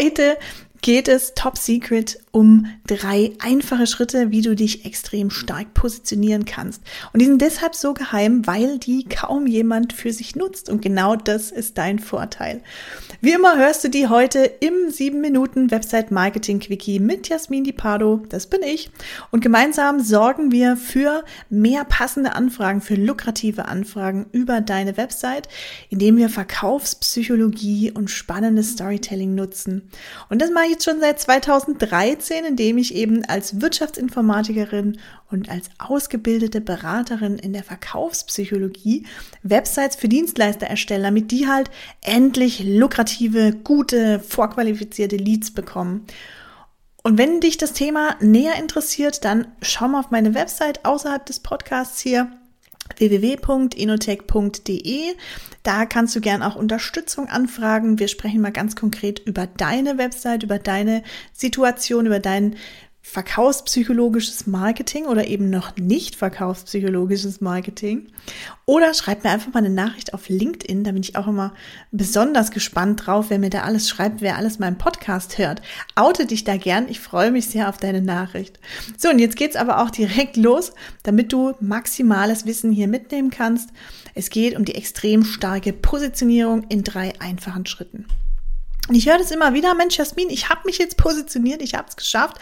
Heute geht es top secret um drei einfache Schritte, wie du dich extrem stark positionieren kannst. Und die sind deshalb so geheim, weil die kaum jemand für sich nutzt. Und genau das ist dein Vorteil. Wie immer hörst du die heute im 7 Minuten Website Marketing Quickie mit Jasmin Di Pardo. Das bin ich. Und gemeinsam sorgen wir für mehr passende Anfragen, für lukrative Anfragen über deine Website, indem wir Verkaufspsychologie und spannendes Storytelling nutzen. Und das mache ich jetzt schon seit 2013, indem ich eben als Wirtschaftsinformatikerin und als ausgebildete Beraterin in der Verkaufspsychologie Websites für Dienstleister erstelle, damit die halt endlich lukrative, gute, vorqualifizierte Leads bekommen. Und wenn dich das Thema näher interessiert, dann schau mal auf meine Website außerhalb des Podcasts hier www.inotech.de. Da kannst du gern auch Unterstützung anfragen. Wir sprechen mal ganz konkret über deine Website, über deine Situation, über deinen verkaufspsychologisches Marketing oder eben noch nicht verkaufspsychologisches Marketing. Oder schreib mir einfach mal eine Nachricht auf LinkedIn, da bin ich auch immer besonders gespannt drauf, wer mir da alles schreibt, wer alles meinen Podcast hört. Oute dich da gern, ich freue mich sehr auf deine Nachricht. So, und jetzt geht's aber auch direkt los, damit du maximales Wissen hier mitnehmen kannst. Es geht um die extrem starke Positionierung in drei einfachen Schritten. Und ich höre das immer wieder, Mensch, Jasmin, ich habe mich jetzt positioniert, ich habe es geschafft.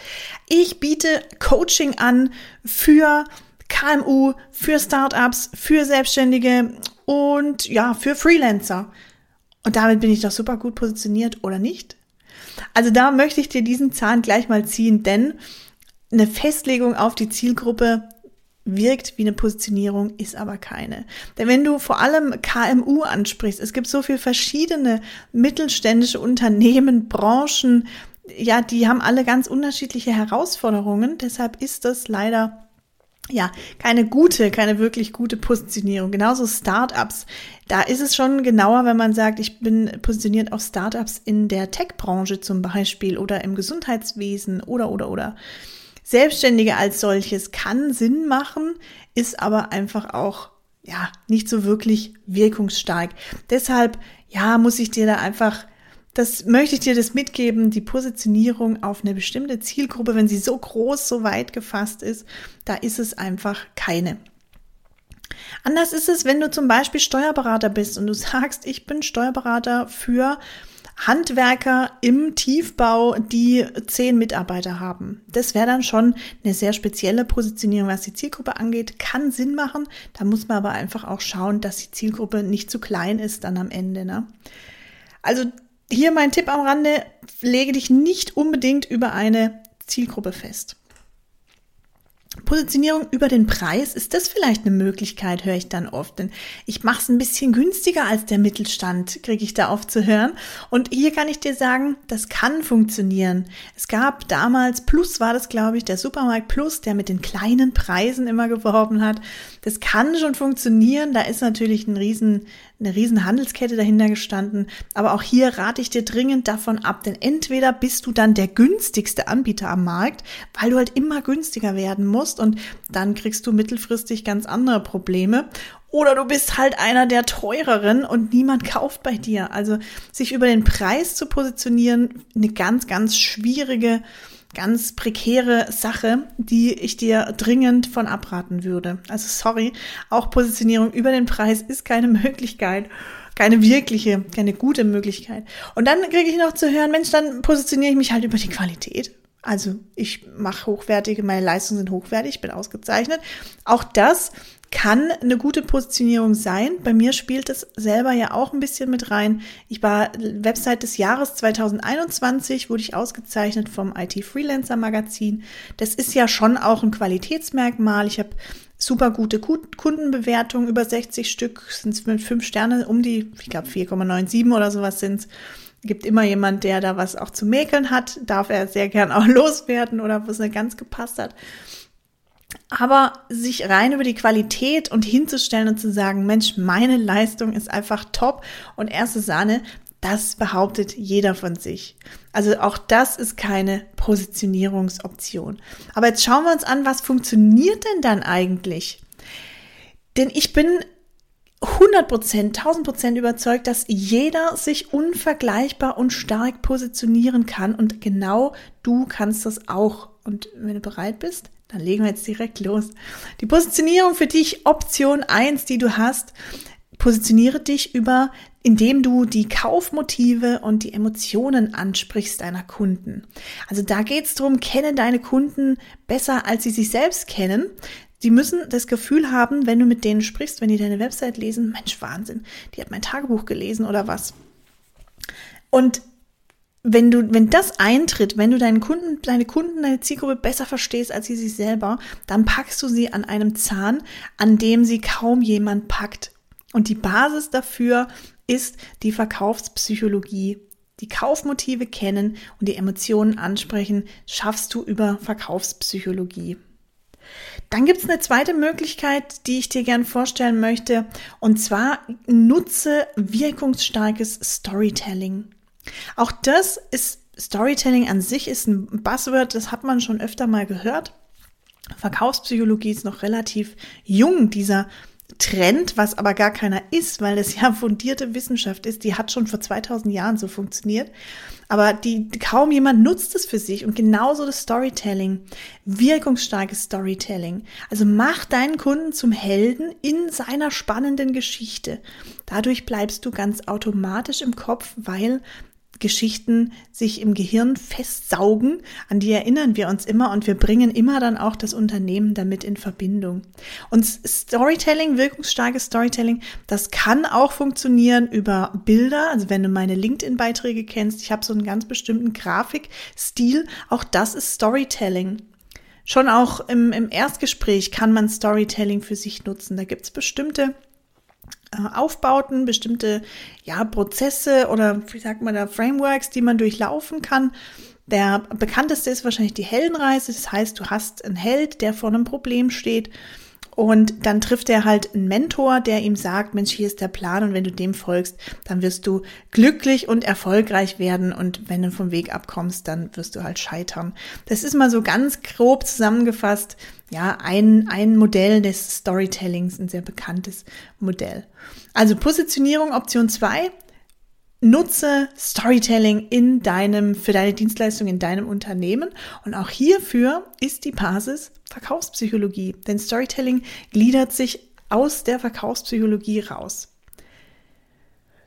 Ich biete Coaching an für KMU, für Startups, für Selbstständige und ja, für Freelancer. Und damit bin ich doch super gut positioniert, oder nicht? Also da möchte ich dir diesen Zahn gleich mal ziehen, denn eine Festlegung auf die Zielgruppe wirkt wie eine Positionierung, ist aber keine. Denn wenn du vor allem KMU ansprichst, es gibt so viele verschiedene mittelständische Unternehmen, Branchen, ja, die haben alle ganz unterschiedliche Herausforderungen. Deshalb ist das leider ja, keine gute, keine wirklich gute Positionierung. Genauso Startups. Da ist es schon genauer, wenn man sagt, ich bin positioniert auf Startups in der Tech-Branche zum Beispiel oder im Gesundheitswesen oder, oder, oder. Selbstständige als solches kann Sinn machen, ist aber einfach auch ja nicht so wirklich wirkungsstark. Deshalb ja muss ich dir da einfach das möchte ich dir das mitgeben, die Positionierung auf eine bestimmte Zielgruppe, wenn sie so groß, so weit gefasst ist, da ist es einfach keine. Anders ist es, wenn du zum Beispiel Steuerberater bist und du sagst, ich bin Steuerberater für Handwerker im Tiefbau, die zehn Mitarbeiter haben. Das wäre dann schon eine sehr spezielle Positionierung, was die Zielgruppe angeht. Kann Sinn machen. Da muss man aber einfach auch schauen, dass die Zielgruppe nicht zu klein ist dann am Ende. Ne? Also hier mein Tipp am Rande, lege dich nicht unbedingt über eine Zielgruppe fest. Positionierung über den Preis, ist das vielleicht eine Möglichkeit, höre ich dann oft. Denn ich mache es ein bisschen günstiger als der Mittelstand, kriege ich da oft zu hören. Und hier kann ich dir sagen, das kann funktionieren. Es gab damals, Plus war das, glaube ich, der Supermarkt Plus, der mit den kleinen Preisen immer geworben hat. Das kann schon funktionieren. Da ist natürlich ein riesen, eine riesen Handelskette dahinter gestanden. Aber auch hier rate ich dir dringend davon ab, denn entweder bist du dann der günstigste Anbieter am Markt, weil du halt immer günstiger werden musst und dann kriegst du mittelfristig ganz andere Probleme. Oder du bist halt einer der teureren und niemand kauft bei dir. Also sich über den Preis zu positionieren, eine ganz, ganz schwierige ganz prekäre Sache, die ich dir dringend von abraten würde. Also sorry, auch Positionierung über den Preis ist keine Möglichkeit, keine wirkliche, keine gute Möglichkeit. Und dann kriege ich noch zu hören, Mensch, dann positioniere ich mich halt über die Qualität. Also ich mache hochwertige, meine Leistungen sind hochwertig, ich bin ausgezeichnet. Auch das kann eine gute Positionierung sein. Bei mir spielt es selber ja auch ein bisschen mit rein. Ich war Website des Jahres 2021, wurde ich ausgezeichnet vom IT Freelancer Magazin. Das ist ja schon auch ein Qualitätsmerkmal. Ich habe super gute Kundenbewertungen, über 60 Stück, sind es mit fünf Sterne, um die, ich glaube 4,97 oder sowas sind es. Gibt immer jemand, der da was auch zu mäkeln hat, darf er sehr gern auch loswerden oder wo nicht ganz gepasst hat. Aber sich rein über die Qualität und hinzustellen und zu sagen, Mensch, meine Leistung ist einfach top und erste Sahne, das behauptet jeder von sich. Also auch das ist keine Positionierungsoption. Aber jetzt schauen wir uns an, was funktioniert denn dann eigentlich? Denn ich bin 100%, 1000% überzeugt, dass jeder sich unvergleichbar und stark positionieren kann und genau du kannst das auch. Und wenn du bereit bist, dann legen wir jetzt direkt los. Die Positionierung für dich, Option 1, die du hast, positioniere dich über, indem du die Kaufmotive und die Emotionen ansprichst deiner Kunden. Also da geht es darum, kenne deine Kunden besser, als sie sich selbst kennen. Sie müssen das Gefühl haben, wenn du mit denen sprichst, wenn die deine Website lesen, Mensch, Wahnsinn, die hat mein Tagebuch gelesen oder was. Und wenn du, wenn das eintritt, wenn du deinen Kunden, deine Kunden, deine Zielgruppe besser verstehst als sie sich selber, dann packst du sie an einem Zahn, an dem sie kaum jemand packt. Und die Basis dafür ist die Verkaufspsychologie. Die Kaufmotive kennen und die Emotionen ansprechen, schaffst du über Verkaufspsychologie. Dann gibt es eine zweite Möglichkeit, die ich dir gern vorstellen möchte, und zwar nutze wirkungsstarkes Storytelling. Auch das ist Storytelling an sich ist ein Buzzword, das hat man schon öfter mal gehört. Verkaufspsychologie ist noch relativ jung, dieser Trend, was aber gar keiner ist, weil es ja fundierte Wissenschaft ist, die hat schon vor 2000 Jahren so funktioniert. Aber die, kaum jemand nutzt es für sich und genauso das Storytelling, wirkungsstarkes Storytelling. Also mach deinen Kunden zum Helden in seiner spannenden Geschichte. Dadurch bleibst du ganz automatisch im Kopf, weil Geschichten sich im Gehirn festsaugen, an die erinnern wir uns immer und wir bringen immer dann auch das Unternehmen damit in Verbindung. Und Storytelling, wirkungsstarkes Storytelling, das kann auch funktionieren über Bilder, also wenn du meine LinkedIn-Beiträge kennst, ich habe so einen ganz bestimmten Grafikstil, auch das ist Storytelling. Schon auch im, im Erstgespräch kann man Storytelling für sich nutzen. Da gibt es bestimmte Aufbauten, bestimmte ja, Prozesse oder wie sagt man da, Frameworks, die man durchlaufen kann. Der bekannteste ist wahrscheinlich die Heldenreise. Das heißt, du hast einen Held, der vor einem Problem steht und dann trifft er halt einen Mentor, der ihm sagt, Mensch, hier ist der Plan und wenn du dem folgst, dann wirst du glücklich und erfolgreich werden und wenn du vom Weg abkommst, dann wirst du halt scheitern. Das ist mal so ganz grob zusammengefasst, ja, ein, ein Modell des Storytellings, ein sehr bekanntes Modell. Also Positionierung Option zwei Nutze Storytelling in deinem, für deine Dienstleistung in deinem Unternehmen. Und auch hierfür ist die Basis Verkaufspsychologie. Denn Storytelling gliedert sich aus der Verkaufspsychologie raus.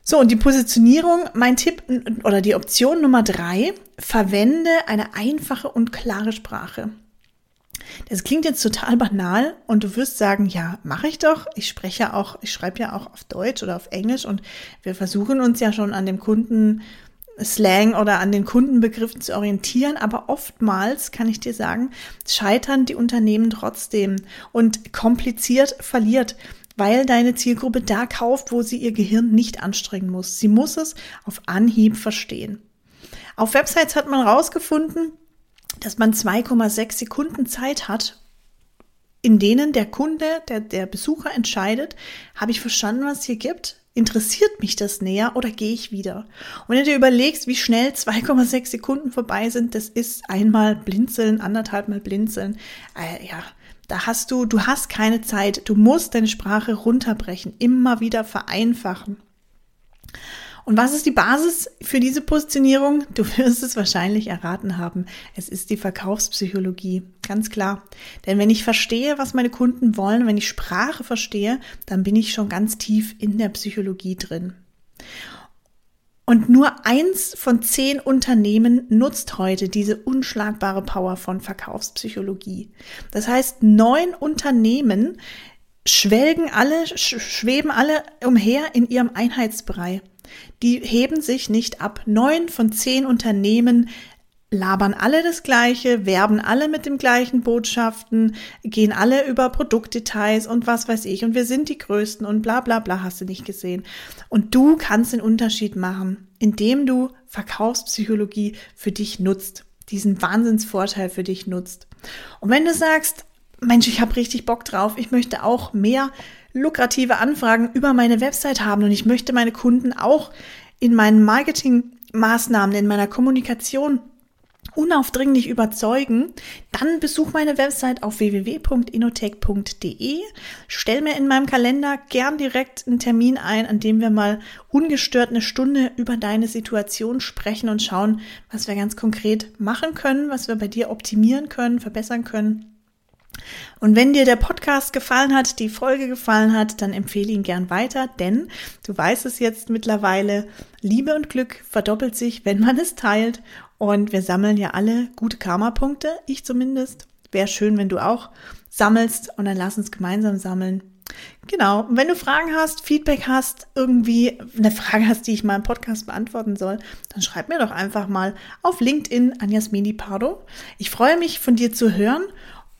So, und die Positionierung, mein Tipp oder die Option Nummer drei, verwende eine einfache und klare Sprache. Das klingt jetzt total banal und du wirst sagen, ja, mache ich doch. Ich spreche ja auch, ich schreibe ja auch auf Deutsch oder auf Englisch und wir versuchen uns ja schon an dem Kunden Slang oder an den Kundenbegriffen zu orientieren, aber oftmals kann ich dir sagen, scheitern die Unternehmen trotzdem und kompliziert verliert, weil deine Zielgruppe da kauft, wo sie ihr Gehirn nicht anstrengen muss. Sie muss es auf Anhieb verstehen. Auf Websites hat man herausgefunden, dass man 2,6 Sekunden Zeit hat, in denen der Kunde, der, der Besucher entscheidet, habe ich verstanden, was es hier gibt? Interessiert mich das näher oder gehe ich wieder? Und wenn du dir überlegst, wie schnell 2,6 Sekunden vorbei sind, das ist einmal blinzeln, anderthalb Mal blinzeln. Äh, ja, da hast du, du hast keine Zeit. Du musst deine Sprache runterbrechen, immer wieder vereinfachen. Und was ist die Basis für diese Positionierung? Du wirst es wahrscheinlich erraten haben. Es ist die Verkaufspsychologie. Ganz klar. Denn wenn ich verstehe, was meine Kunden wollen, wenn ich Sprache verstehe, dann bin ich schon ganz tief in der Psychologie drin. Und nur eins von zehn Unternehmen nutzt heute diese unschlagbare Power von Verkaufspsychologie. Das heißt, neun Unternehmen schwelgen alle, schweben alle umher in ihrem Einheitsbrei die heben sich nicht ab. Neun von zehn Unternehmen labern alle das Gleiche, werben alle mit den gleichen Botschaften, gehen alle über Produktdetails und was weiß ich und wir sind die Größten und bla bla bla hast du nicht gesehen. Und du kannst den Unterschied machen, indem du Verkaufspsychologie für dich nutzt, diesen Wahnsinnsvorteil für dich nutzt. Und wenn du sagst, Mensch, ich habe richtig Bock drauf, ich möchte auch mehr lukrative Anfragen über meine Website haben und ich möchte meine Kunden auch in meinen Marketingmaßnahmen, in meiner Kommunikation unaufdringlich überzeugen, dann besuch meine Website auf www.inotech.de. Stell mir in meinem Kalender gern direkt einen Termin ein, an dem wir mal ungestört eine Stunde über deine Situation sprechen und schauen, was wir ganz konkret machen können, was wir bei dir optimieren können, verbessern können. Und wenn dir der Podcast gefallen hat, die Folge gefallen hat, dann empfehle ihn gern weiter, denn du weißt es jetzt mittlerweile, Liebe und Glück verdoppelt sich, wenn man es teilt. Und wir sammeln ja alle gute Karma-Punkte, ich zumindest. Wäre schön, wenn du auch sammelst und dann lass uns gemeinsam sammeln. Genau. Und wenn du Fragen hast, Feedback hast, irgendwie eine Frage hast, die ich mal im Podcast beantworten soll, dann schreib mir doch einfach mal auf LinkedIn an Jasmini Pardo. Ich freue mich, von dir zu hören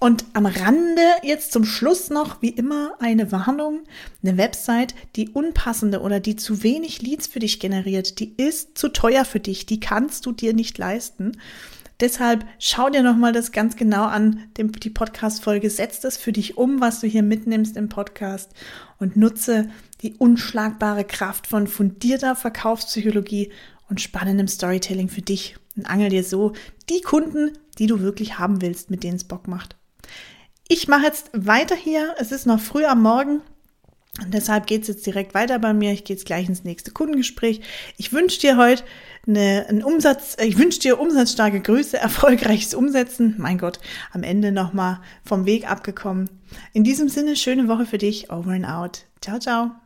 und am Rande jetzt zum Schluss noch, wie immer, eine Warnung. Eine Website, die unpassende oder die zu wenig Leads für dich generiert, die ist zu teuer für dich, die kannst du dir nicht leisten. Deshalb schau dir nochmal das ganz genau an, die Podcast-Folge, setz das für dich um, was du hier mitnimmst im Podcast und nutze die unschlagbare Kraft von fundierter Verkaufspsychologie und spannendem Storytelling für dich und angel dir so die Kunden, die du wirklich haben willst, mit denen es Bock macht. Ich mache jetzt weiter hier. Es ist noch früh am Morgen. Und deshalb geht es jetzt direkt weiter bei mir. Ich gehe jetzt gleich ins nächste Kundengespräch. Ich wünsche dir heute eine, einen Umsatz, ich wünsche dir umsatzstarke Grüße, erfolgreiches Umsetzen. Mein Gott, am Ende nochmal vom Weg abgekommen. In diesem Sinne, schöne Woche für dich. Over and out. Ciao, ciao.